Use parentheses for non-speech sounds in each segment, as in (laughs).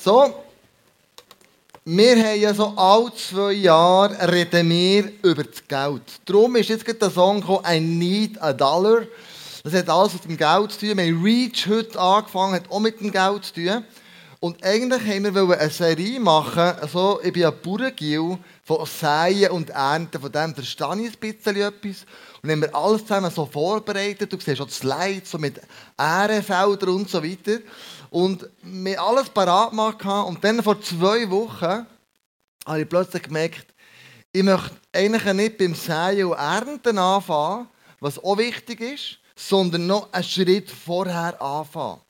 So, wir haben ja so alle zwei Jahre reden wir über das Geld. Darum ist jetzt gerade der Song gekommen, I need a dollar. Das hat alles mit dem Geld zu tun. Wir haben Reach heute angefangen, hat auch mit dem Geld zu tun. Und eigentlich wollten wir eine Serie machen, also ich bin ein Bauerngil von Säen und Ernten, von dem verstehe ich ein bisschen etwas. Und haben wir alles zusammen so vorbereitet, du siehst auch die Slides so mit Ehrenfeldern und so weiter. Und wir alles parat gemacht und dann vor zwei Wochen habe ich plötzlich gemerkt, ich möchte eigentlich nicht beim Säen und Ernten anfangen, was auch wichtig ist, sondern noch einen Schritt vorher anfangen.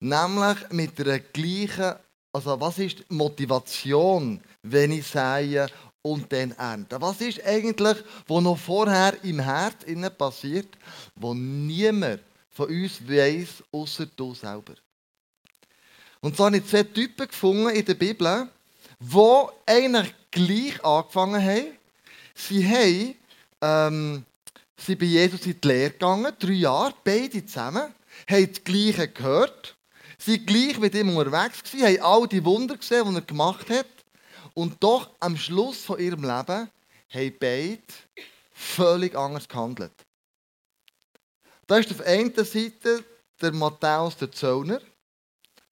Nämlich mit der gleichen, also was ist Motivation, wenn ich sähe und dann ernte? Was ist eigentlich, was noch vorher im Herz passiert, wo niemand von uns weiß, außer du selber? Und so habe ich zwei Typen gefunden in der Bibel, die eigentlich gleich angefangen haben. Sie haben, ähm, sie bei Jesus in die Lehre gegangen, drei Jahre, beide zusammen, haben das Gleiche gehört waren gleich mit ihm unterwegs, gewesen, haben all die Wunder gesehen, die er gemacht hat. Und doch am Schluss von ihrem Leben haben beide völlig anders gehandelt. Da ist auf einer Seite der Matthäus der Zöllner,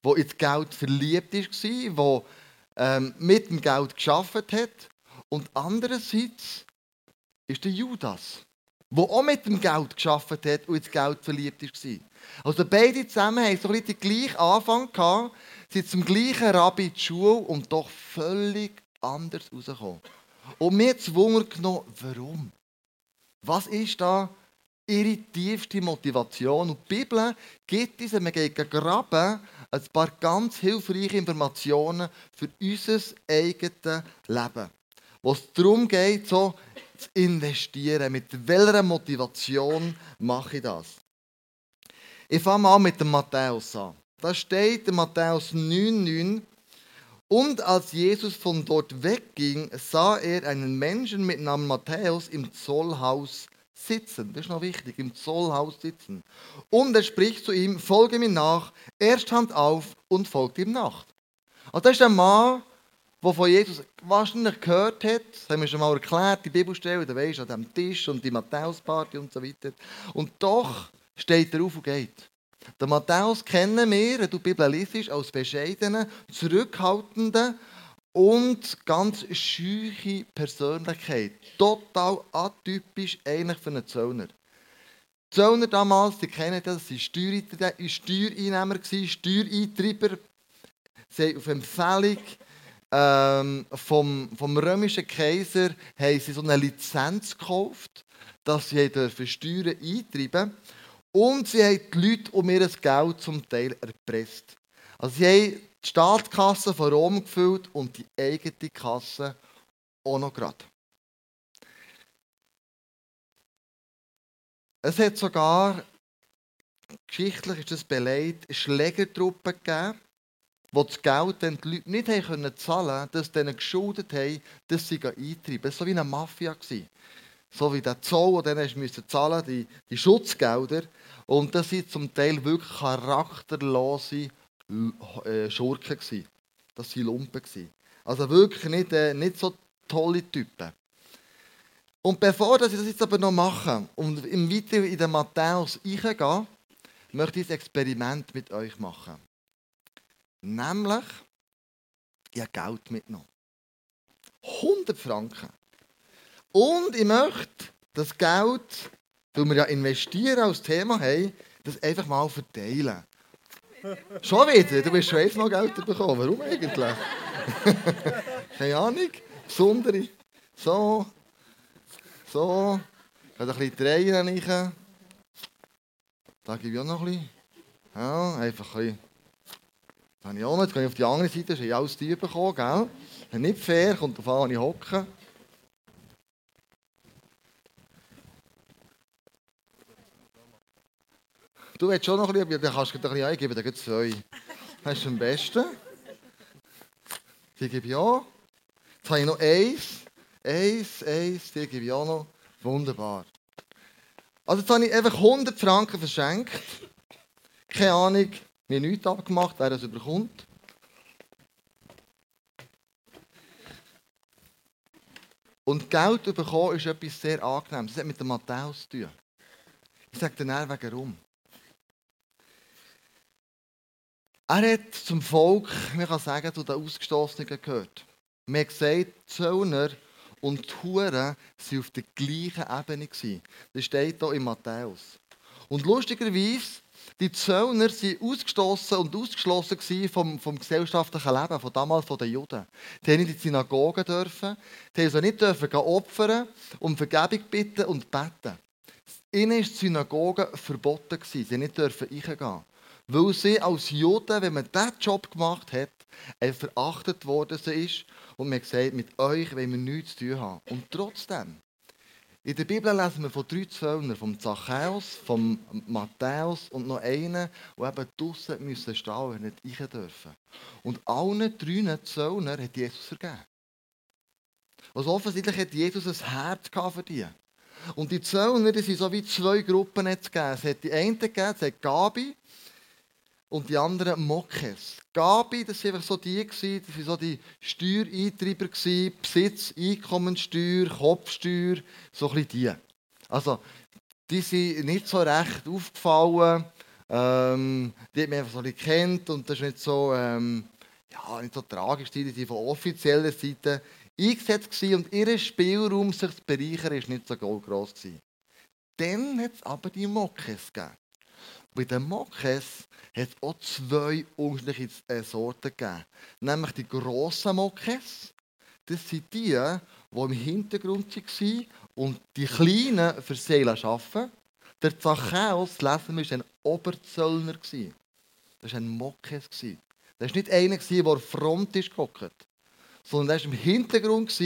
der ins Geld verliebt war, der ähm, mit dem Geld geschafft hat. Und andererseits ist der Judas, der auch mit dem Geld geschafft hat und ins Geld verliebt war. Also beide zusammen haben so den gleichen Anfang gehabt, sind zum gleichen Rabbi in die Schule und doch völlig anders rausgekommen. Und mir hat Wunder genommen, warum? Was ist da ihre tiefste Motivation? Und die Bibel gibt uns, wir gehen graben, ein paar ganz hilfreiche Informationen für unser eigenes Leben. Wo es darum geht, so zu investieren. Mit welcher Motivation mache ich das? Ich fange mal mit dem Matthäus an. Da steht in Matthäus 9,9. Und als Jesus von dort wegging, sah er einen Menschen mit Namen Matthäus im Zollhaus sitzen. Das ist noch wichtig, im Zollhaus sitzen. Und er spricht zu ihm: Folge mir nach. Er stand auf und folgte ihm nach. Also das ist ein Mann, der von Jesus wahrscheinlich gehört hat. Das haben wir schon mal erklärt, die Bibelstelle, da weisst an dem Tisch und die Matthäus-Party und so weiter. Und doch steht er auf und geht. Der Matthäus kennen wir, wenn du die Bibel liest, als bescheidenen, zurückhaltenden und ganz scheuche Persönlichkeit. Total atypisch eigentlich für einen Zöllner. Die Zöllner damals, die kennen das, das waren Steuereinnehmer, Steuereintreiber. Sie haben auf Empfehlung ähm, vom, vom römischen Kaiser haben sie so eine Lizenz gekauft, dass sie Steuern eintreiben dürfen. Und sie haben die Leute um ihr Geld zum Teil erpresst. Also sie haben die Staatskasse von Rom gefüllt und die eigene Kasse auch noch gerade. Es hat sogar, geschichtlich ist das beleidigt, Schlägertruppen gegeben, die das Geld dann die Leute nicht haben zahlen konnten, dass sie ihnen geschuldet haben, dass sie eintreiben. Das war so wie eine Mafia. So wie der Zoll, den musste zahlen, die, die Schutzgelder. Und das waren zum Teil wirklich charakterlose äh, Schurken. Das waren Lumpen. Also wirklich nicht, äh, nicht so tolle Typen. Und bevor ich das jetzt aber noch mache und im Weiter in den Matthäus eingehe, möchte ich ein Experiment mit euch machen. Nämlich, ich habe Geld mitgenommen. 100 Franken. Und ich möchte das Geld, weil wir ja investieren als Thema haben, das einfach mal verteilen. Schon wieder? Du bist schon jetzt noch Geld bekommen. Warum eigentlich? (laughs) Keine Ahnung. Besondere. So. So. Ich ein bisschen drehen rein. Da gebe ich auch noch ein bisschen. Ja, einfach ein bisschen. Das habe ich auch noch. Jetzt gehe ich auf die andere Seite. Das ist alles Tier bekommen, gell? Nicht fair. Kommt auf an, ich hocke. Du willst schon noch ein bisschen, dann kannst du dir ein bisschen eingeben, dann gibt es zwei. Das ist am besten. Die gebe ich auch. Jetzt habe ich noch eins. Eins, eins, die gebe ich auch noch. Wunderbar. Also jetzt habe ich einfach 100 Franken verschenkt. Keine Ahnung, mir nichts abgemacht, wer das überkommt. Und Geld bekommen ist etwas sehr angenehm. Das hat mit dem Matthäus zu tun. Ich sage dir dann warum. Er hat zum Volk, man kann sagen, zu den Ausgestoßenen gehört. Man hat gesagt, Zöllner und die Huren waren auf der gleichen Ebene. Das steht hier in Matthäus. Und lustigerweise, die Zöllner waren ausgestoßen und ausgeschlossen vom, vom gesellschaftlichen Leben, von damals von den Juden. Die nicht in die Synagogen dürfen, die also nicht dürfen opfern, um Vergebung bitten und beten. Ihnen war die Synagoge verboten. Sie durften nicht reingehen. Weil sie als Juden, wenn man diesen Job gemacht hat, verachtet worden ist und man gesagt, mit euch wollen wir nichts zu tun haben. Und trotzdem, in der Bibel lesen wir von drei Zöllnern, vom Zachäus, vom Matthäus und noch einen, die eben draussen müssen stehen und nicht rein dürfen. Und allen drei Zöllner hat Jesus vergeben. Also offensichtlich hat Jesus ein Herz für die. Und die Zöllner, die sind so wie zwei Gruppen gegeben. Es hat die einen gegeben, es hat Gabi, und die anderen Mokes. Gabi, das waren einfach so die, das waren so die Steuereintreiber, Besitz, Einkommensteuer, Kopfsteuer, so ein bisschen die. Also, die sind nicht so recht aufgefallen, ähm, die hat man einfach so nicht kennt und das ist nicht so, ähm, ja, nicht so tragisch, die sind von offizieller Seite eingesetzt und ihr Spielraum, sich zu bereichern, war nicht so groß. Dann hat es aber die Mokes gegeben. Bei den Mokes hat es auch zwei unterschiedliche Sorten gegeben. Nämlich die grossen Mokes. Das sind die, die im Hintergrund waren und die kleinen für Seelen arbeiten. Der Zachäus, lesen wir, war ein Oberzöllner. Das war ein Mokes. Das war nicht einer, der Front ist sondern er war im Hintergrund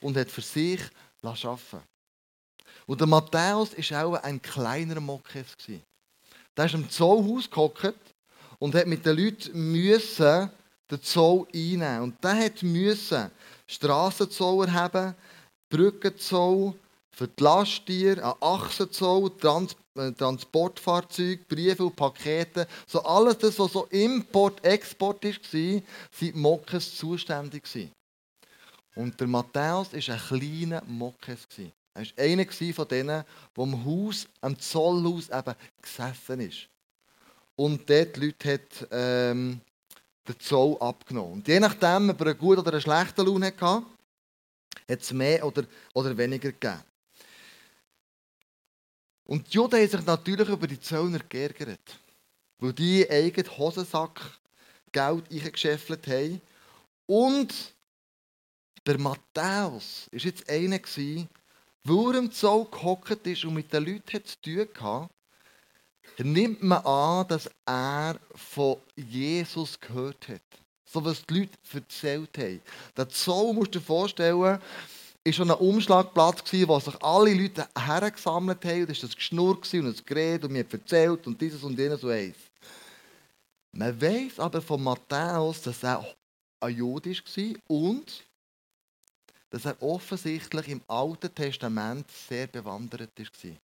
und hat für sich arbeiten Und der Matthäus war auch ein kleiner Mokes. Der ist im Zollhaus gehockt und hat mit den Leuten müssen den Zoll einnehmen. Und der hat müssen Strassenzoll erheben, Brückenzoll, für die Lasttiere, einen Achsenzoll, Trans äh, Transportfahrzeuge, Briefe und Pakete. So alles das, was so Import, Export war, sind Mokkes zuständig. Und der Matthäus war ein kleiner Mokkes. Er war einer von denen, der am Haus, am Zollhaus eben gesessen ist. Und dort die Leute hat, ähm, den Zoll abgenommen. Und je nachdem, ob er einen guten oder einen schlechten Lohn hatte, hat es mehr oder, oder weniger gegeben. Und die Juden haben sich natürlich über die Zöllner geärgert. Weil die eigenen Hosensack Geld eingeschäffelt haben. Und der Matthäus war jetzt einer, weil er im Zoll gehockt ist und mit den Leuten zu tun hatte, nimmt man an, dass er von Jesus gehört hat. So was die Leute erzählt haben. Der Zoll, musst du dir vorstellen, war schon ein Umschlagplatz, wo sich alle Leute hergesammelt haben. Und da war das Geschnurr und das Gerät und mir erzählt und dieses und jenes und eins. Man weiß aber von Matthäus, dass er ein Jude war und dass er offensichtlich im Alten Testament sehr bewandert war.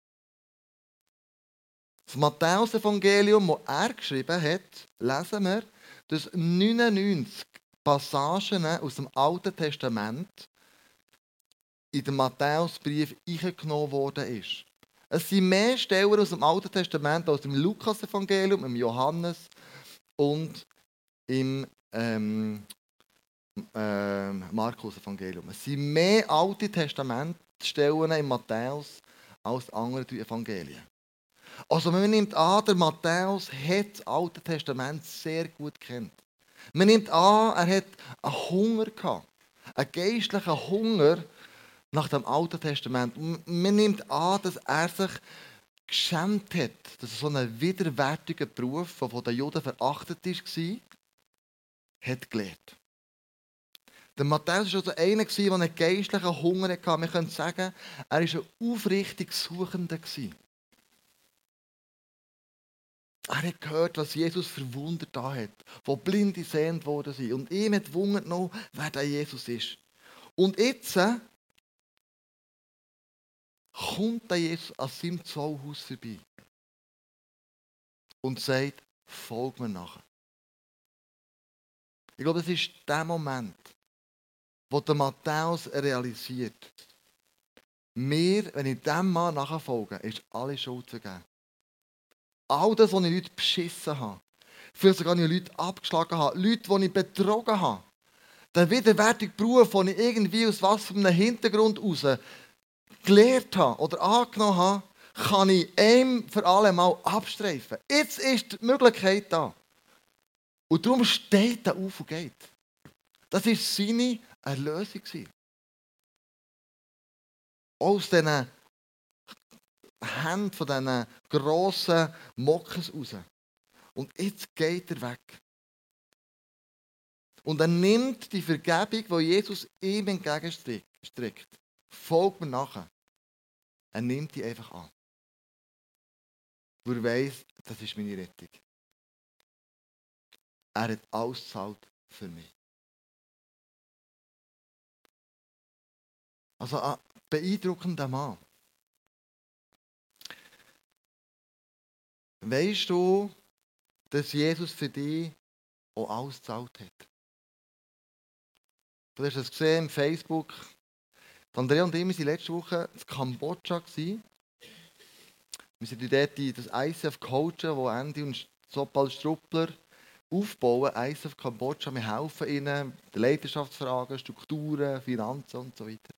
Das Matthäus-Evangelium, das er geschrieben hat, lesen wir, dass 99 Passagen aus dem Alten Testament in den Matthäusbrief eingenommen worden ist. Es sind mehr Stellen aus dem Alten Testament als im Lukas-Evangelium, im Johannes und im ähm, äh, Markus-Evangelium. Es sind mehr Alte Testamentstellen im Matthäus als andere Evangelien. Also man nimmt an, der Matthäus hat das Alte Testament sehr gut kennt. Man nimmt an, er hat einen Hunger gehabt. Einen geistlichen Hunger nach dem Alten Testament. Man nimmt an, dass er sich geschämt hat, dass er so einen widerwärtigen Beruf, der von den Juden verachtet war, hat gelernt. Der Matthäus war also einer, der einen geistlichen Hunger hatte. Wir können sagen, er war ein aufrichtig Suchender. Er hat gehört, was Jesus für Wunder da hat, wo Blinde sehend worden sind. Und ihm hat Wunder genommen, wer der Jesus ist. Und jetzt äh, kommt der Jesus an seinem Zollhaus vorbei und sagt, folg mir nachher. Ich glaube, das ist der Moment, wo der Matthäus realisiert, mir, wenn ich dem Mann nachfolge, ist alle Schuld vergeben. All das, was ich Leute beschissen habe, vielleicht sogar nicht Leute abgeschlagen habe, Leute, die ich betrogen habe, der widerwärtige Beruf, den ich irgendwie aus was von einem Hintergrund heraus gelehrt habe oder angenommen habe, kann ich ein für alle Mal abstreifen. Jetzt ist die Möglichkeit da. Und darum steht er auf und geht. Das war seine Erlösung. Aus diesen Händen von diesen grossen Mockers raus. Und jetzt geht er weg. Und er nimmt die Vergebung, die Jesus ihm entgegenstreckt. Folgt mir nachher. Er nimmt die einfach an. Weil er weiss, das ist meine Rettung. Er hat alles für mich. Also ein beeindruckender Mann. Weißt du, dass Jesus für dich auch alles gezahlt hat? Du hast es gesehen im Facebook. Andrea und ich waren letzte Woche in Kambodscha. Wir sind dort in das ICF coachen, wo Andy und Sopal Struppler aufbauen. ICF Kambodscha, wir helfen ihnen, die Leidenschaftsfragen, Strukturen, Finanzen und so weiter.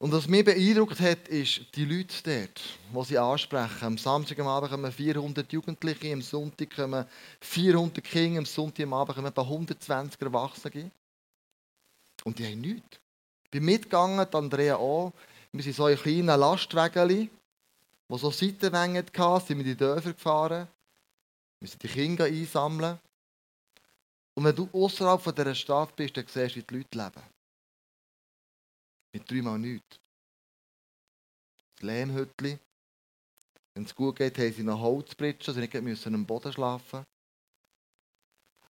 Und was mich beeindruckt hat, ist die Leute dort, die sie ansprechen. Am Samstag am Abend kommen 400 Jugendliche, am Sonntag kommen 400 Kinder, am Sonntag am Abend kommen etwa 120 Erwachsene. Und die haben nichts. Ich bin mitgegangen, Andrea auch. Wir sind so ein kleiner Lastwagen, wo so Seitenwänge hatten, sind wir in die Dörfer gefahren. Sind die Kinder einsammeln. Und wenn du außerhalb dieser Stadt bist, dann siehst du, wie die Leute leben. Mit dreimal nichts. Das Lehmhütchen. Wenn es gut geht, haben sie noch Holzbritschen, sie nicht müssen am Boden schlafen.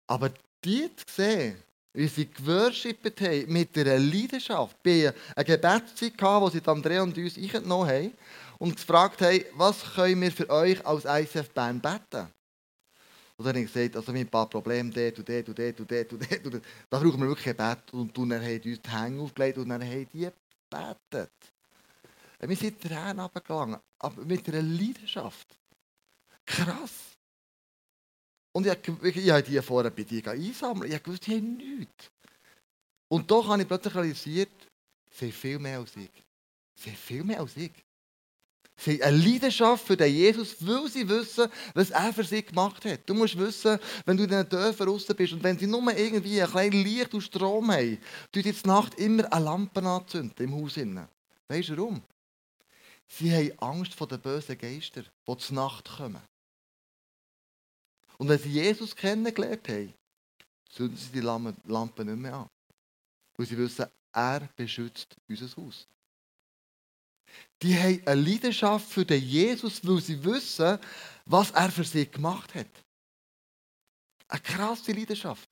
Aber die zu sehen, wie sie geworshippet haben, mit einer Leidenschaft. Hatten eine Gebetszeit, wo sie Andrea und uns eingenommen haben und gefragt haben, was können wir für euch als ICF Bern beten? Und dann habe ich gesagt, also wir ein paar Probleme und dort und dort und dort und dort. Und dort. Da brauchen wir wirklich Bett. Und dann haben uns die Hänge aufgelegt und dann haben die gebetet. Wir sind Tränen runtergegangen, aber mit einer Leidenschaft. Krass. Und ich, ich, ich habe die vorher bei dir einsammeln. Ich gewusst, die haben nichts. Und doch habe ich plötzlich realisiert, sie haben viel mehr als ich. Sie haben viel mehr als ich. Sie haben eine Leidenschaft für den Jesus, weil sie wissen, was er für sie gemacht hat. Du musst wissen, wenn du in den Dörfern raus bist und wenn sie nur irgendwie ein kleines Licht und Strom haben, du jetzt Nacht immer eine Lampe anzünden im Haus. Weißt du warum? Sie haben Angst vor den bösen Geistern, die zur Nacht kommen. Und wenn sie Jesus kennengelernt haben, zünden sie die Lampe nicht mehr an. Weil sie wissen, er beschützt unser Haus. Die haben eine Leidenschaft für den Jesus, weil sie wissen, was er für sie gemacht hat. Eine krasse Leidenschaft.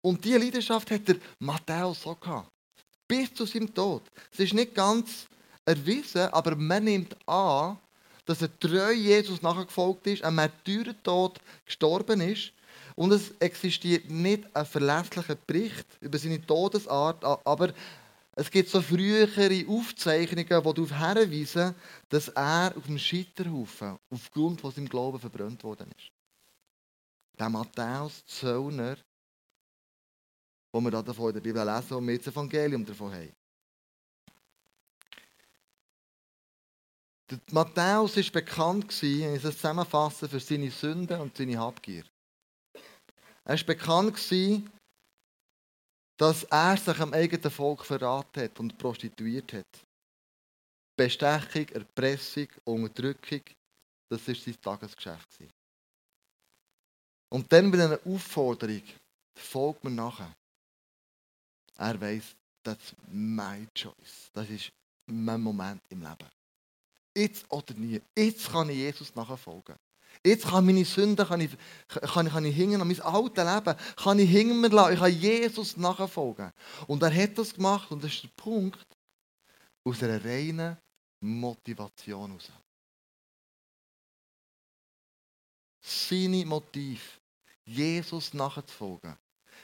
Und diese Leidenschaft hat der Matthäus so gehabt. Bis zu seinem Tod. Es ist nicht ganz erwiesen, aber man nimmt an, dass er treu Jesus nachgefolgt ist, ein Märtyrertod gestorben ist. Und es existiert nicht ein verlässlicher Bericht über seine Todesart, aber es gibt so frühere Aufzeichnungen, die darauf hinweisen, dass er auf dem Scheiterhaufen aufgrund von seinem Glauben verbrannt worden ist. Der Matthäus Zöllner, wo wir davon in der Bibel lesen und wir das Evangelium davon haben. Der Matthäus war bekannt, ich es zusammenfassen, für seine Sünden und seine Habgier. Er war bekannt, dass er sich am eigenen Volk verraten hat und prostituiert hat. Bestechung, Erpressung, Unterdrückung, das war sein Tagesgeschäft. Und dann mit einer Aufforderung, folgt mir nachher. Er weiß, das ist my choice. Das ist mein Moment im Leben. Jetzt oder nie. Jetzt kann ich Jesus nachfolgen. Jetzt kann meine Sünden kann ich, kann, kann ich hingehen mein altes Leben, kann ich hinter mir lassen. Ich kann Jesus nachfolgen. Und er hat das gemacht und das ist der Punkt aus einer reinen Motivation heraus. Seine Motiv, Jesus nachzufolgen,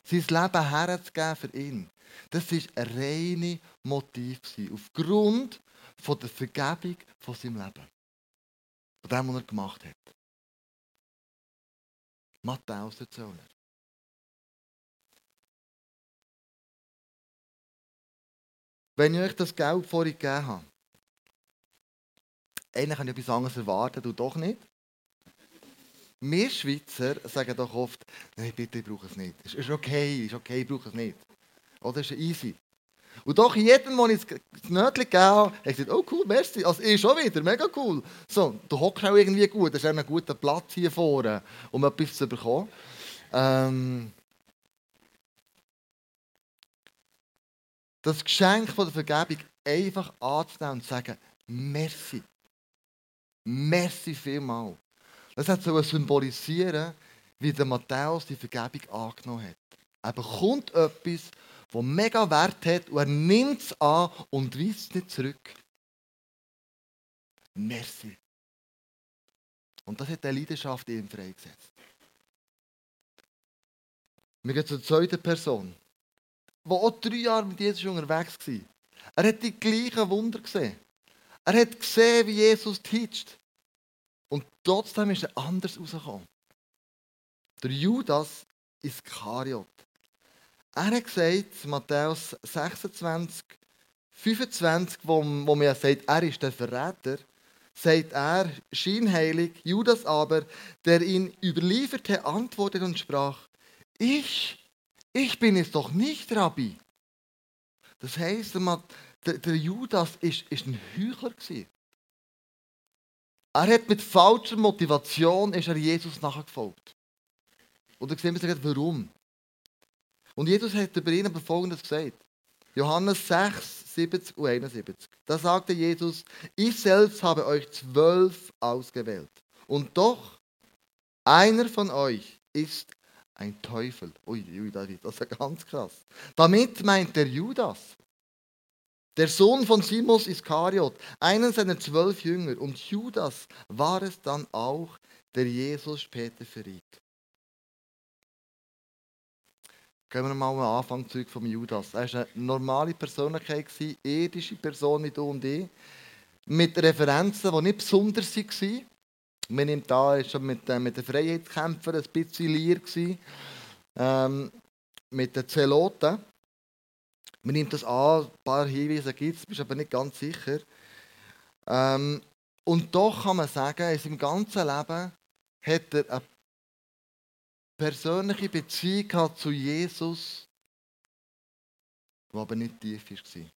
sein Leben herzugeben für ihn. Das war ein reines Motiv, aufgrund von der Vergebung von seinem Leben. Von dem, was er gemacht hat. Matthäus der Zöllner. Wenn ich euch das Geld vorhin gegeben habe, eigentlich kann ich etwas anderes erwarten, du doch nicht. Wir Schweizer sagen doch oft, nein, bitte, ich brauche es nicht. Es ist okay, ist okay, ich brauche es nicht. Oder ist easy. Und doch jedem, wo ich das Nötchen gegeben habe, ich gesagt, oh cool, merci. Also ich schon wieder, mega cool. So, du hockst auch irgendwie gut, das ist einen guten Platz hier vorne, um etwas zu bekommen. Ähm, das Geschenk von der Vergebung einfach anzunehmen und zu sagen, merci. Merci vielmal. Das hat so symbolisieren, wie der Matthäus die Vergebung angenommen hat. Er bekommt etwas, das mega Wert hat und er nimmt es an und weist es nicht zurück. Merci. Und das hat die Leidenschaft in ihm freigesetzt. Wir gehen zur zweiten Person, die auch drei Jahre mit Jesus unterwegs war. Er hat die gleichen Wunder gesehen. Er hat gesehen, wie Jesus teacht. Und trotzdem ist er anders rausgekommen. Der Judas Iskariot. Er hat gesagt, Matthäus 26, 25, wo, wo man sagt, er ist der Verräter, sagt er, scheinheilig, Judas aber, der ihn überlieferte, antwortete und sprach, ich, ich bin es doch nicht, Rabbi. Das heisst, der, der Judas ist, ist ein Heuchler gewesen. Er hat mit falscher Motivation ist er Jesus nachgefolgt. Und dann sehen wir warum. Und Jesus hat über ihn aber Folgendes gesagt. Johannes 6, 70 und 71. Da sagte Jesus, ich selbst habe euch zwölf ausgewählt. Und doch, einer von euch ist ein Teufel. Ui, ui, das ist ganz krass. Damit meint der Judas, der Sohn von Simos Iskariot, einen seiner zwölf Jünger. Und Judas war es dann auch, der Jesus später verriet. Gehen wir mal am Anfang zurück vom Judas. Er war eine normale Persönlichkeit, eine irdische Person wie du und ich, mit Referenzen, die nicht besonders waren. Man nimmt da, ist schon mit, äh, mit den Freiheitskämpfern ein bisschen lier ähm, mit den Zeloten. Man nimmt das an, ein paar Hinweise gibt es, bist aber nicht ganz sicher. Ähm, und doch kann man sagen, in seinem ganzen Leben hat er eine persönliche Beziehung zu Jesus, die aber nicht tief war.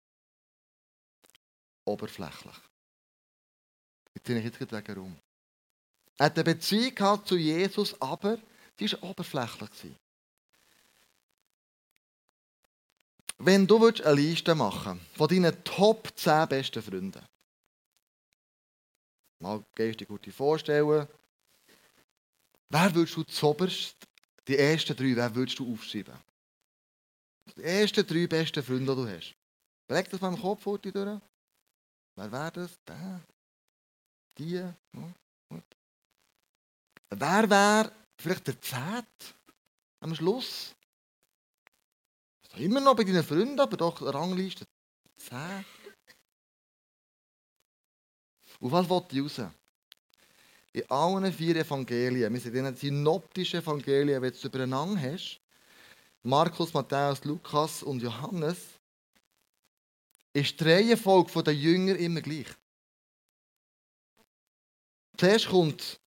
Oberflächlich. Jetzt bin ich jetzt wegen rum. Er hat eine Beziehung zu Jesus, aber die war oberflächlich. Wenn du eine Liste machen von deinen Top 10 besten Freunden, mal gehst du dir gut vorstellen, wer würdest du zuoberst, die ersten drei, wer würdest du aufschreiben? Die ersten drei besten Freunde, die du hast. Beleg das mal im Kopf vor dir durch. Wer wäre das? Der? Die? Ja, gut. Wer wäre vielleicht der Zehnt am Schluss? Immer noch bei deinen Freunden, aber doch Rangliste 10. Und was wollte ich raus? In allen vier Evangelien, wir sind in den synoptischen Evangelien, wenn du es übereinander hast, Markus, Matthäus, Lukas und Johannes, ist die Reihenfolge der Jünger immer gleich. Zuerst kommt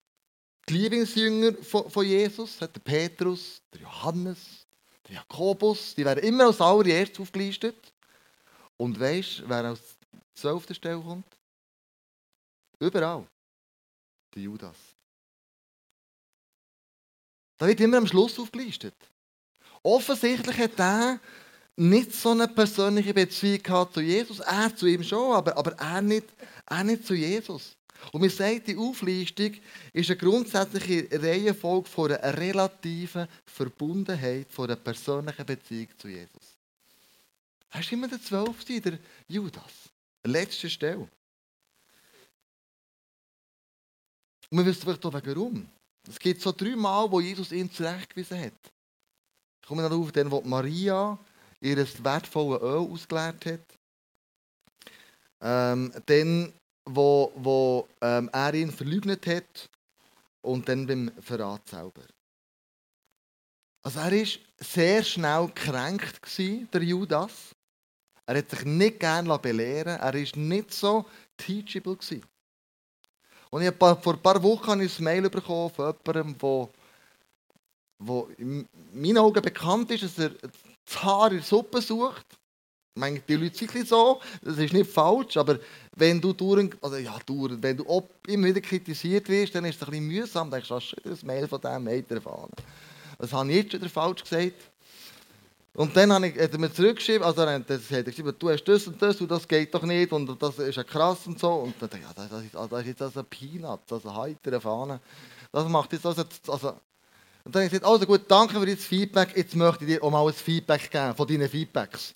die Lieblingsjünger von Jesus, der Petrus, der Johannes, der Jakobus, die werden immer als allererstes aufgelistet. Und weißt du, wer als zwölfte Stelle kommt? Überall. Der Judas. Da wird immer am Schluss aufgelistet. Offensichtlich hat er nicht so eine persönliche Beziehung zu Jesus. Er zu ihm schon, aber, aber er, nicht, er nicht zu Jesus. Und wir sagen, die Auflistung ist eine grundsätzliche Reihenfolge von einer relativen Verbundenheit, von einer persönlichen Beziehung zu Jesus. Er ist immer der Zwölfte, der Judas. Letzte Stelle. Und wir wissen vielleicht auch warum. Es gibt so drei Mal, wo Jesus ihn zurechtgewiesen hat. Ich komme darauf, dann, wo Maria ihr wertvolles Öl ausgeleert hat. Ähm, dann, wo, wo ähm, er ihn verleugnet hat. Und dann beim Verrat selber. Also er war sehr schnell gekränkt, der Judas. Er hat sich nicht gerne belehren Er war nicht so teachable. Und ich habe vor ein paar Wochen ein Mail bekommen von jemandem, der, der in meinen Augen bekannt ist, dass er das Haar in der Suppe sucht. Ich meine, die Leute sind so, das ist nicht falsch, aber wenn du durch, also ja, durch, wenn du immer wieder kritisiert wirst, dann ist es ein bisschen mühsam. Dann denkst du, hast schon das Mail von diesem Meter erfahren. Das habe ich jetzt wieder falsch gesagt. Und dann habe ich, hat er mir zurückgeschrieben, also er hat geschrieben, du hast das und das und das geht doch nicht und das ist ja krass und so. Und dann dachte ich, ja, das, ist, das ist jetzt also ein Peanut, also heitere Fahne. Das macht jetzt also, also und dann habe ich gesagt, also gut, danke für das Feedback, jetzt möchte ich dir auch mal ein Feedback geben von deinen Feedbacks.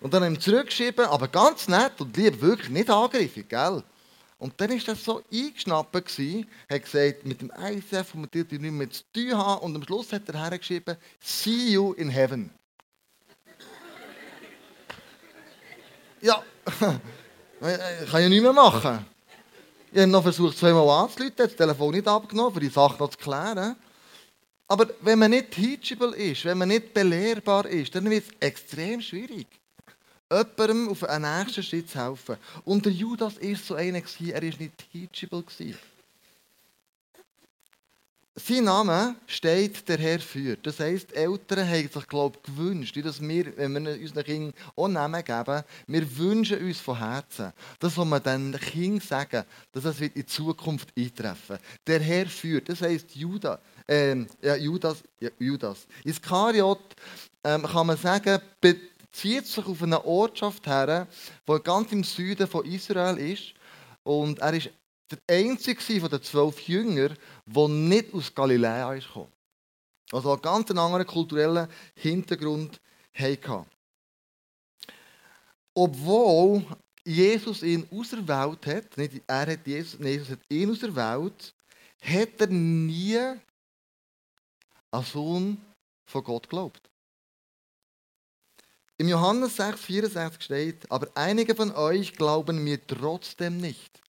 Und dann habe ich ihm zurückgeschrieben, aber ganz nett und lieb, wirklich nicht angriffig, gell? Und dann war das so eingeschnappt, gewesen, hat gesagt, mit dem ISF, und mit dir nicht mehr zu tun haben. Und am Schluss hat er hergeschrieben, see you in heaven. (laughs) ja, (laughs) kann ich ja nicht mehr machen. Ich habe noch versucht, zweimal anzuleiten, das Telefon nicht abgenommen, um die Sache noch zu klären. Aber wenn man nicht teachable ist, wenn man nicht belehrbar ist, dann wird es extrem schwierig jemandem auf einen nächsten Schritt zu helfen. Und der Judas war so einer, er war nicht teachable. Sein Name steht der Herr führt. Das heisst, die Eltern haben sich glaub, gewünscht, dass wir, wenn wir unseren Kindern auch Namen geben, wir wünschen uns von Herzen, dass wir den Kindern sagen, dass es in Zukunft eintreffen Der Herr führt. Das heisst, Judas, äh, ja, Judas, ja, Judas. Iskariot ähm, kann man sagen, zieht sich auf eine Ortschaft her, die ganz im Süden von Israel ist. Und er ist der einzige von den zwölf Jüngern, der nicht aus Galiläa gekommen. Also einen ganz anderen kulturellen Hintergrund hatte. Obwohl Jesus ihn auserwählt hat, nicht er hat Jesus, Jesus hat ihn auserwählt, hat er nie an Sohn von Gott geglaubt. Im Johannes 6, 64 steht, aber einige von euch glauben mir trotzdem nicht.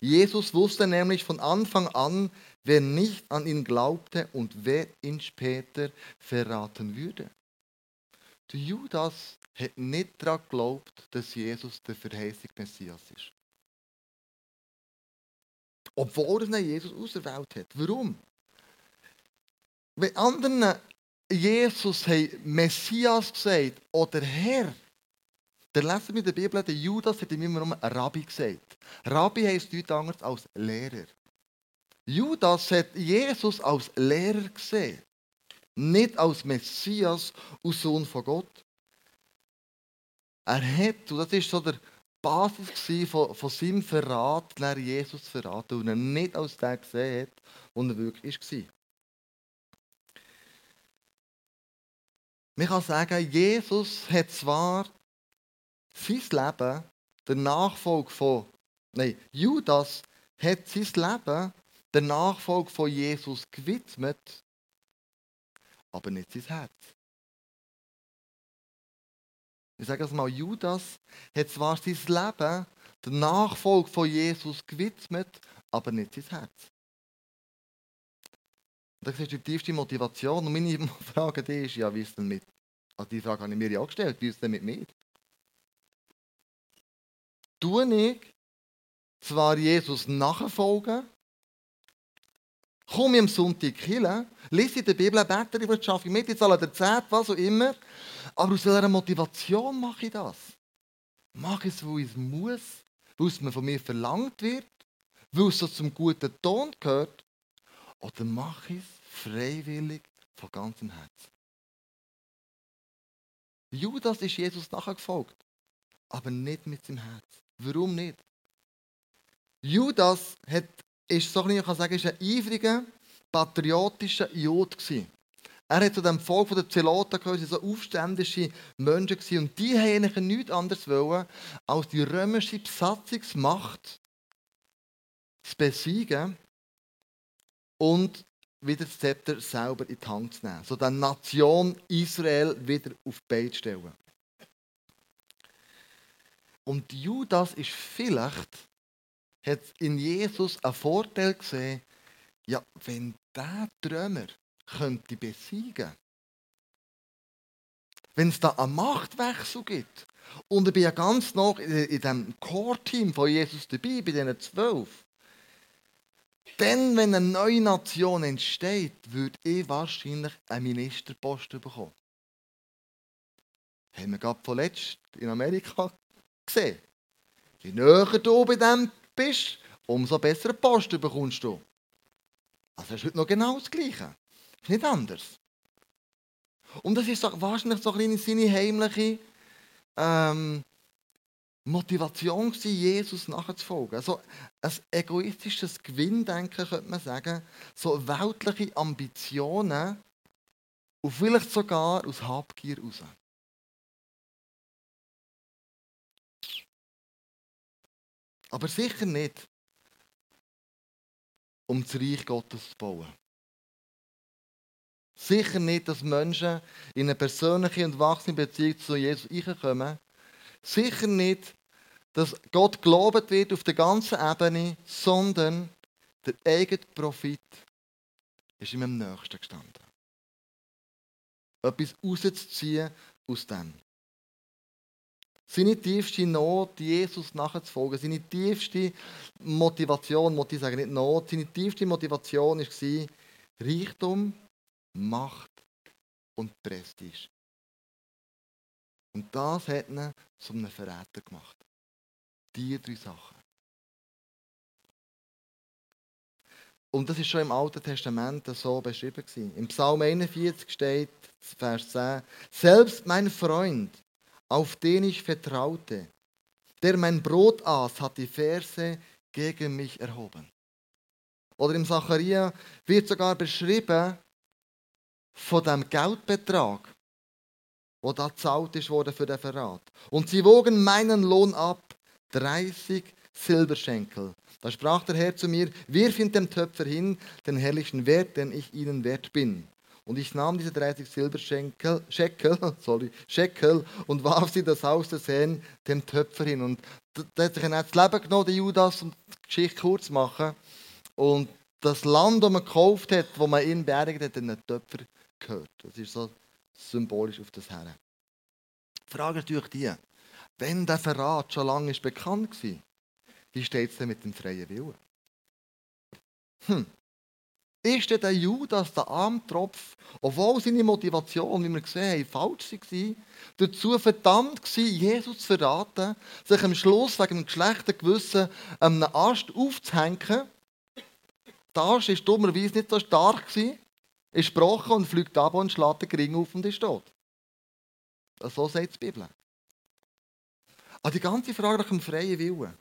Jesus wusste nämlich von Anfang an, wer nicht an ihn glaubte und wer ihn später verraten würde. Der Judas hat nicht daran geglaubt, dass Jesus der verheißige Messias ist. Obwohl er Jesus auserwählt hat. Warum? Wenn anderen Jesus hat Messias gesagt oder Herr, dann lesen wir in der Bibel, der Judas hat ihm immer Rabbi gesagt. Rabbi heisst nichts anderes als Lehrer. Judas hat Jesus als Lehrer gesehen, nicht als Messias und Sohn von Gott. Er hat, und das ist so der Basis von, von seinem Verrat, nach Jesus verraten, und er nicht als der gesehen hat, und er wirklich war. Man kann sagen, Jesus hat zwar sein Leben der Nachfolge von, nein, Judas hat sein Leben der Nachfolge von Jesus gewidmet, aber nicht sein Herz. Ich sage es mal, Judas hat zwar sein Leben der Nachfolge von Jesus gewidmet, aber nicht sein Herz. Das ist die tiefste Motivation. Und meine (laughs) Frage die ist, ja, wie ist denn mit? Also die Frage habe ich mir ja auch gestellt, wie ist denn mit mir? Tue ich zwar Jesus nachfolgen, komme ich am Sonntag hin, lese in der Bibel, bete die Wirtschaft mit, ich zahle der Zeit, was auch immer, aber aus welcher Motivation mache ich das? Mache ich es, weil ich es muss, weil es mir von mir verlangt wird, weil es so zum guten Ton gehört, oder mache ich es freiwillig von ganzem Herzen. Judas ist Jesus nachgefolgt, aber nicht mit seinem Herz. Warum nicht? Judas hat, ist so ich kann sagen, ist ein eifriger, patriotischer gewesen. Er hat zu dem Volk der Zeloten gehört, so aufständische Menschen gewesen. Und die haben eigentlich nichts anderes wollen, als die römische Besatzungsmacht zu besiegen und wieder das Zepter selber in die Hand zu nehmen. So die Nation Israel wieder auf die Beine stellen. Und Judas ist vielleicht, hat in Jesus einen Vorteil gesehen, ja, wenn der Trömer könnte besiegen wenn es da einen Machtwechsel gibt, und ich bin ja ganz noch in, in dem Core-Team von Jesus dabei, bei diesen zwölf, dann, wenn eine neue Nation entsteht, würde ich wahrscheinlich einen Ministerposten bekommen. Haben wir gerade vorletzt in Amerika gesehen. Je näher du bei dem bist, umso besseren Posten bekommst du. Also ist heute noch genau das Gleiche. Ist nicht anders. Und das ist wahrscheinlich so ein seine heimliche ähm, Motivation gewesen, Jesus nachzufolgen. Also ein egoistisches Gewinndenken, könnte man sagen. So weltliche Ambitionen und vielleicht sogar aus Habgier heraus. Aber sicher nicht, um das Reich Gottes zu bauen. Sicher nicht, dass Menschen in eine persönliche und wachsende Beziehung zu Jesus kommen. Sicher nicht, dass Gott gelobt wird auf der ganzen Ebene, sondern der eigene Profit ist ihm am nächsten gestanden. Etwas rauszuziehen aus dem. Seine tiefste Not, Jesus nachzufolgen, seine tiefste Motivation, ich sagen, nicht Not, seine tiefste Motivation war Reichtum, Macht und Prestige. Und das hat ihn zu einem Verräter gemacht. Diese drei Sachen. Und das ist schon im Alten Testament so beschrieben. Im Psalm 41 steht, Vers 10, Selbst mein Freund, auf den ich vertraute, der mein Brot aß, hat die Verse gegen mich erhoben. Oder im Zacharia wird sogar beschrieben von dem Geldbetrag, wo da gezahlt ist worden für den Verrat. Und sie wogen meinen Lohn ab, 30 Silberschenkel. Da sprach der Herr zu mir, wirf in dem Töpfer hin den herrlichen Wert, den ich ihnen wert bin. Und ich nahm diese 30 Silberschenkel, Schekel, (laughs) sorry, Schekel und warf sie das Haus des Herrn dem Töpfer hin. Und da hat sich das Leben genommen, der Judas, um die Geschichte kurz zu machen. Und das Land, das man gekauft hat, wo man ihn beerdigt hat, hat den Töpfer gehört. Das ist so symbolisch auf das Herren. Die Frage ist natürlich die, wenn der Verrat schon lange ist bekannt war, wie steht es denn mit dem freien Willen? Hm. Ist denn der Judas, der Armtropf, obwohl seine Motivation, wie wir gesehen haben, falsch war, dazu verdammt war, Jesus zu verraten, sich am Schluss wegen dem geschlechten Gewissen einem Ast aufzuhängen? Der Ast war dummerweise nicht so stark, ist gebrochen und fliegt ab und schlägt den Ring auf und ist tot. So sagt die Bibel. Aber ah, die ganze Frage nach dem freien Willen.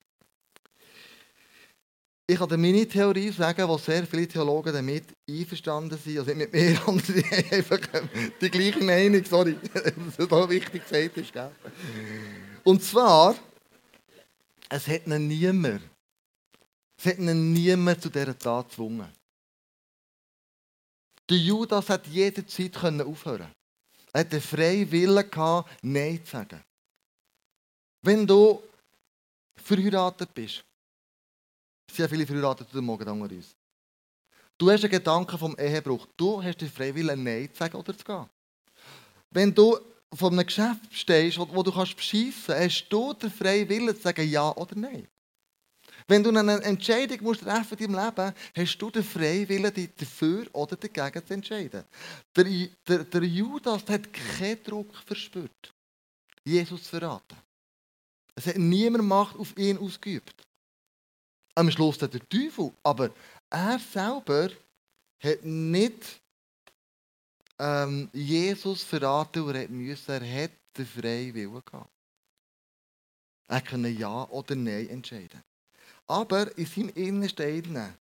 Ich kann meine Theorie sagen, wo sehr viele Theologen damit einverstanden sind, also nicht mit mir, (laughs) sondern die einfach die gleiche Meinung, sorry, (laughs) dass das so wichtig gesagt ist. Gell? Und zwar, es hat ihn niemand, es hat ihn niemand zu dieser Tat gezwungen. Der Judas hat jederzeit aufhören Er hatte den freien Willen, Nein zu sagen. Wenn du verheiratet bist, ja viele verheiratete Morgen unter uns. Du hast einen Gedanken vom Ehebruch. Du hast den Freiwillen, Nein zu sagen oder zu gehen. Wenn du vor einem Geschäft stehst, wo, wo du kannst beschissen kannst, hast du den freien Willen zu sagen Ja oder Nein. Wenn du eine Entscheidung musst treffen in deinem Leben, hast du den freien Willen, dich dafür oder dagegen zu entscheiden. Der, der, der Judas hat keinen Druck verspürt, Jesus zu verraten. Es hat niemand Macht auf ihn ausgeübt. Am Schluss hat der Teufel, aber er selber hat nicht ähm, Jesus verraten und er musste, er hat den freien Willen gehabt. Er konnte Ja oder Nein entscheiden. Aber in seinem Innensten war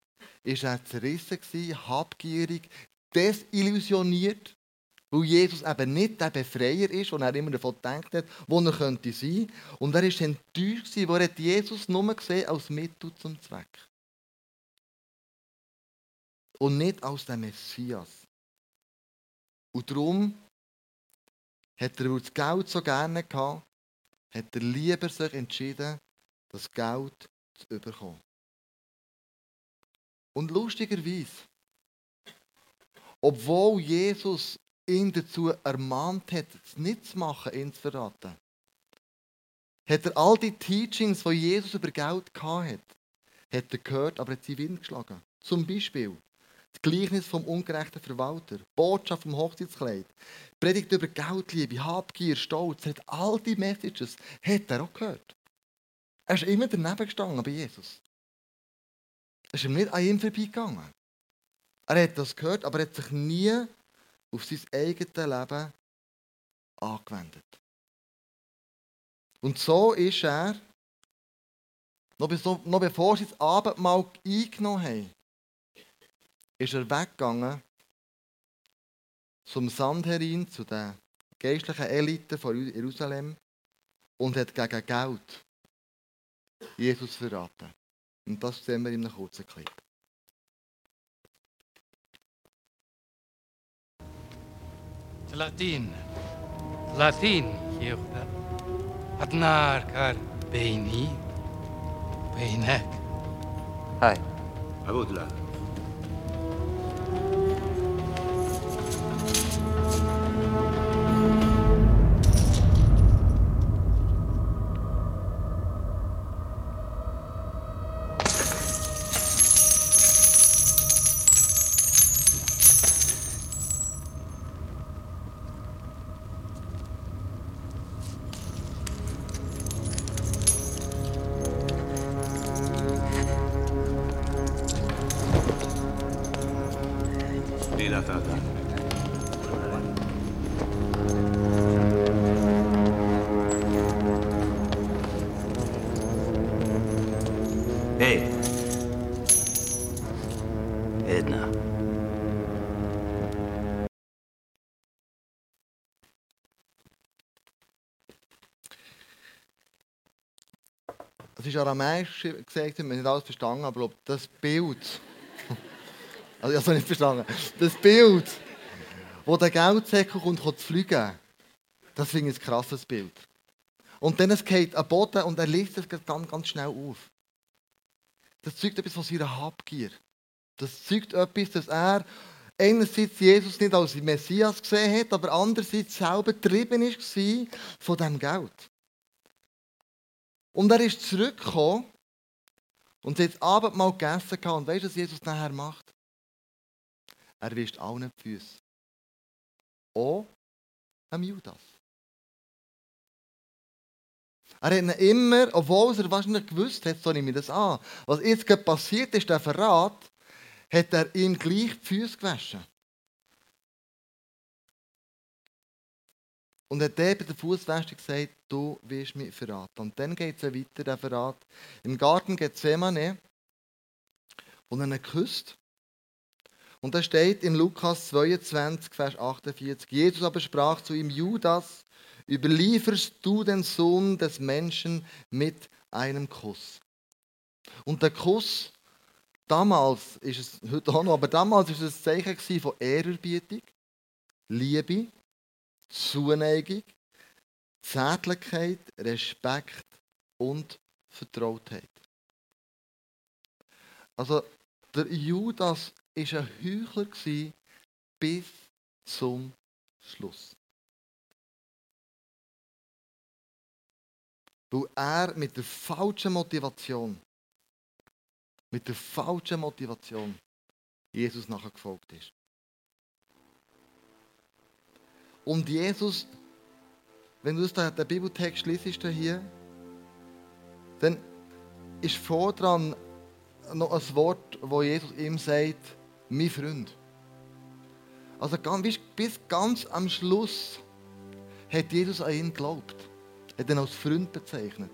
er zerrissen, habgierig, desillusioniert, weil Jesus eben nicht der Befreier ist, und er immer davon gedacht hat, wo er könnte sein. Und er war enttäuscht, wo er Jesus nur gesehen als Mittel zum Zweck. und nicht als der Messias. Und darum hat er, das Geld so gerne gehabt, hat er lieber sich entschieden, das Geld zu bekommen. Und lustigerweise, obwohl Jesus ihn dazu ermahnt hat, es nicht zu machen, ihn zu verraten, hat er all die Teachings, die Jesus über Geld hatte, hat er gehört, aber hat sie Wind geschlagen. Zum Beispiel das Gleichnis vom ungerechten Verwalter, Botschaft vom Hochzeitskleid, Predigt über Geldliebe, Habgier, Stolz, hat all die Messages hat er auch gehört. Er ist immer daneben gestanden bei Jesus. Er ist ihm nicht an ihm vorbeigegangen. Er hat das gehört, aber er hat sich nie auf sein eigenes Leben angewendet. Und so ist er, noch bevor sie das Abendmahl eingenommen haben, ist er weggegangen zum Sandherin, zu den geistlichen Eliten von Jerusalem und hat gegen Geld Jesus verraten. Und das sehen wir in einem kurzen Clip. ثلاثين ثلاثين يغدى النار كان بيني وبينك هاي عبود لا Es ist aramäisch gesagt, wir haben nicht alles verstanden, aber das Bild, (laughs) also ich habe es nicht verstanden, das Bild, wo der Geldsäckel kommt, kommt zu fliegen, das finde ich ein krasses Bild. Und dann es geht am Boden und er liest es ganz, ganz schnell auf. Das zeugt etwas von seiner Habgier. Das zeugt etwas, dass er einerseits Jesus nicht als Messias gesehen hat, aber andererseits selber getrieben war von diesem Geld. Und er ist zurückgekommen und hat das Abendmahl gegessen. Und weißt du, was Jesus nachher macht? Er wischt allen die Füße. Auch am Judas. Er hat ihn immer, obwohl er wahrscheinlich gewusst hat, so nehme ich das an, was jetzt passiert ist, der Verrat, hat er ihm gleich die Füße gewaschen. Und hat der bei der Fußwäsche gesagt, du wirst mich verraten. Und dann geht es weiter, der Verrat. Im Garten Gethsemane, und er küsst. Und da steht in Lukas 22, Vers 48, Jesus aber sprach zu ihm, Judas, überlieferst du den Sohn des Menschen mit einem Kuss. Und der Kuss, damals ist es, heute auch noch, aber damals ist es ein Zeichen von Ehrerbietung, Liebe, Zuneigung, Zärtlichkeit, Respekt und Vertrautheit. Also, der Judas war ein Heuchler bis zum Schluss. Weil er mit der falschen Motivation, mit der falschen Motivation Jesus nachher gefolgt ist. Und Jesus, wenn du den, Bibeltext liest hier, dann ist vor dran noch ein Wort, wo Jesus ihm sagt, mein Freund. Also bis ganz am Schluss hat Jesus an ihn geglaubt. Hat ihn als Freund bezeichnet.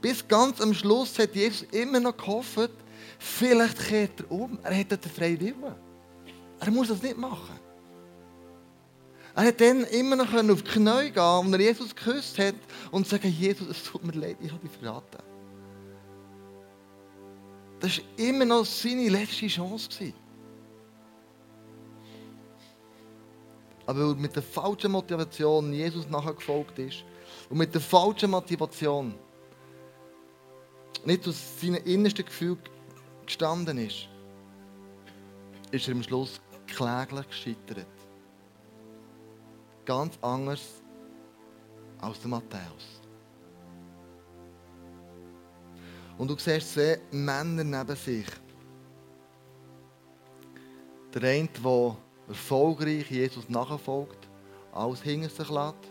Bis ganz am Schluss hat Jesus immer noch gehofft, vielleicht kehrt er um. Er hat den freien Willen. Er muss das nicht machen. Er konnte dann immer noch auf die Knie gehen, und er Jesus geküsst hat und sagen, Jesus, es tut mir leid, ich habe dich verraten. Das war immer noch seine letzte Chance. Aber weil mit der falschen Motivation Jesus nachher gefolgt ist und mit der falschen Motivation nicht aus seinem innersten Gefühl gestanden ist, ist er am Schluss kläglich gescheitert. Ganz anders als der Matthäus. Und du siehst zwei Männer neben sich. Der eine, der erfolgreich Jesus nachfolgt, alles hinter sich lässt,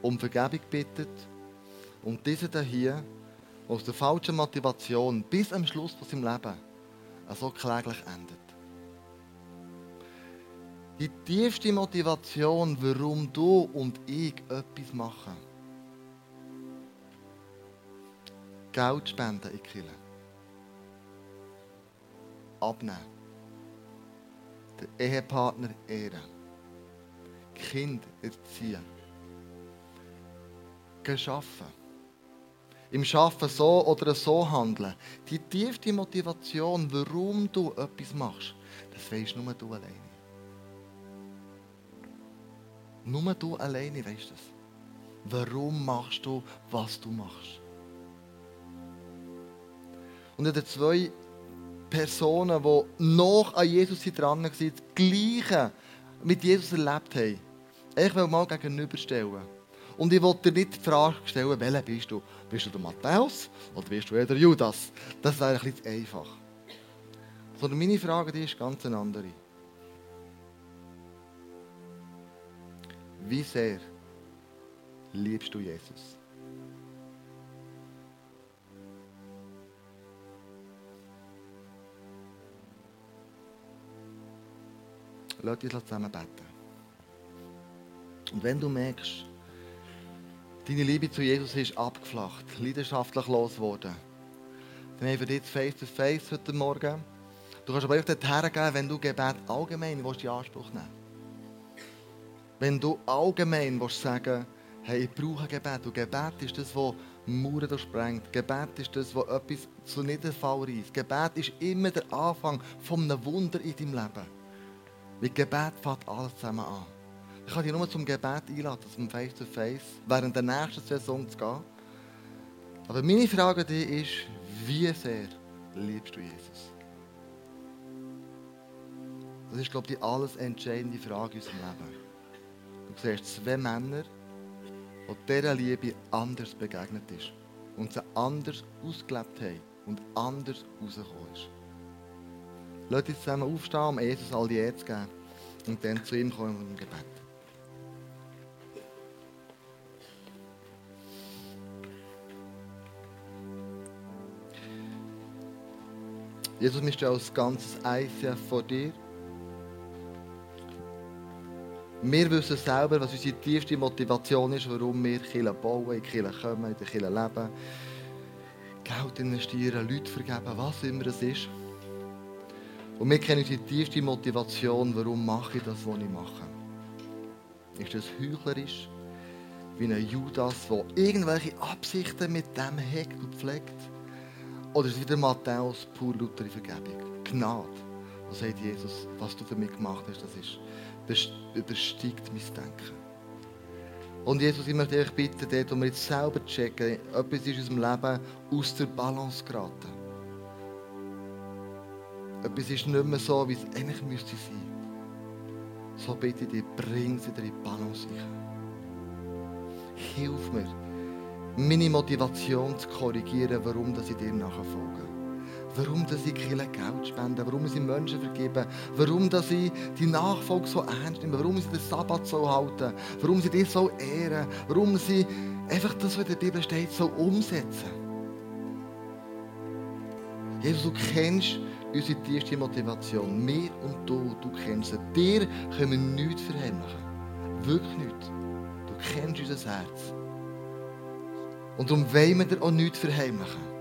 um Vergebung bittet. Und dieser hier, aus der falschen Motivation bis am Schluss von seinem Leben so kläglich endet. Die tiefste Motivation, warum du und ich etwas machen. Geld spenden in die. Abnehmen. Den Ehepartner ehren. Kind erziehen. Geschaffen. Im Schaffen so oder so handeln. Die tiefste Motivation, warum du etwas machst, das weisst nur du alleine. Nur du alleine weißt das. Warum machst du, was du machst? Und in den zwei Personen, die noch an Jesus dran waren, das Gleiche mit Jesus erlebt haben, ich will mal gegenüberstellen. Und ich wollte dir nicht die Frage stellen, welcher bist du? Bist du der Matthäus oder bist du eher der Judas? Das wäre ein bisschen einfach. Sondern meine Frage die ist ganz eine andere. Wie sehr liebst du Jesus? Lass uns zusammen beten. Und wenn du merkst, deine Liebe zu Jesus ist abgeflacht, leidenschaftlich losgeworden, dann haben wir dich face to face heute Morgen. Du kannst aber auch dorthin gehen, wenn du Gebet allgemein willst, in Anspruch nehmen Wenn du allgemein willst sagen hey, ich brauche Gebet. Und Gebet ist das, was Mauern durchsprengt. Gebet ist das, was etwas zu Niederfall reißt. Gebet ist immer der Anfang von einem Wunder in deinem Leben. Mit Gebet fängt alles zusammen an. Ich kann dich nur zum Gebet einladen, zum Face to Face, während der nächsten Saison zu gehen. Aber meine Frage an dich ist, wie sehr liebst du Jesus? Das ist, glaube ich, die alles entscheidende Frage in unserem Leben. Du siehst zwei Männer, die dieser Liebe anders begegnet ist und sie anders ausgelebt haben und anders rausgekommen ist. Lasst uns zusammen aufstehen, um Jesus all die Ehre zu geben und dann zu ihm kommen dem Gebet. Jesus, wir stehen als ganzes ICF vor dir. Wir wissen selber, was unsere tiefste Motivation ist, warum wir Kirche bauen, in Kirche kommen, in der Kirche leben, Geld investieren, Leute vergeben, was immer es ist. Und wir kennen unsere tiefste Motivation, warum mache ich das, was ich mache. Ist das heuchlerisch, wie ein Judas, der irgendwelche Absichten mit dem hegt und pflegt? Oder ist es wieder Matthäus, pur lautere Vergebung? Gnade. Was sagt Jesus, was du für mich gemacht hast, das ist, das übersteigt mein Denken. Und Jesus, ich möchte euch bitten, dort, wo wir jetzt selber checken, etwas ist in unserem Leben aus der Balance geraten. Etwas ist nicht mehr so, wie es eigentlich müsste sein. So bitte ich dich, bring wieder in die Balance rein. Hilf mir, meine Motivation zu korrigieren, warum ich dir nachfolge. Warum dass ich Kirche Geld spende, warum ich Menschen vergebe, warum dass ich die Nachfolge so ernst nehme, warum sie den Sabbat so halten, warum sie dich so ehren, warum sie einfach das, was in der Bibel steht, so umsetzen. Jesus, du kennst unsere tiefste Motivation. Wir und du, du kennst sie. Dir können wir nichts verheimlichen. Wirklich nichts. Du kennst unser Herz. Und darum wollen wir dir auch nichts verheimlichen.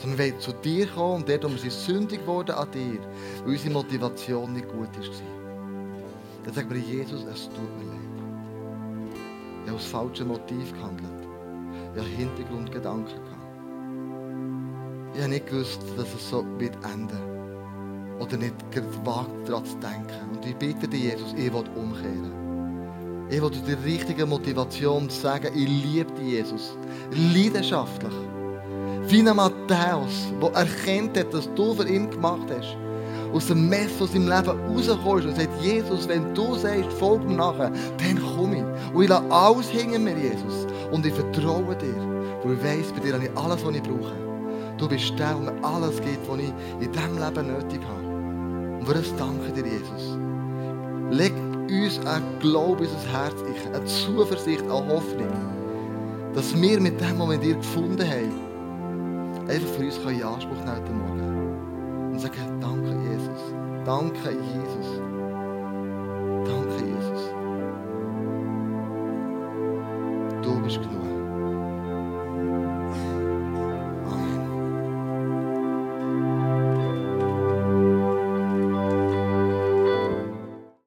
Sondern wir zu dir kommen und dort, wir sind sündig geworden an dir, weil unsere Motivation nicht gut war. Dann sagen wir, Jesus, es tut mir leid. Ich habe aus falschem Motiv gehandelt. Ich habe Hintergrundgedanken gehabt. Ich habe nicht gewusst, dass es so wird enden. oder nicht gerade wagt, daran zu denken. Und ich bitte dich, Jesus, ich will umkehren. Ich will die richtige Motivation sagen, ich liebe dich, Jesus. Leidenschaftlich. Wie ein Matthäus, der erkennt hat, dass du für ihn gemacht hast. Aus dem Mess von seinem Leben rauskommst und sagt, Jesus, wenn du sagst, folg mir nachher, dann komme ich. Und ich lasse alles hinter mir, Jesus. Und ich vertraue dir, weil ich weiss, bei dir habe ich alles, was ich brauche. Du bist der, der mir alles gibt, was ich in diesem Leben nötig habe. Und für das danke dir, Jesus. Leg uns ein Glaube in unser Herz, eine Zuversicht, eine Hoffnung, dass wir mit dem, was wir dir gefunden haben, einfach für uns in Anspruch nehmen heute Morgen. Und sagen, danke Jesus, danke Jesus.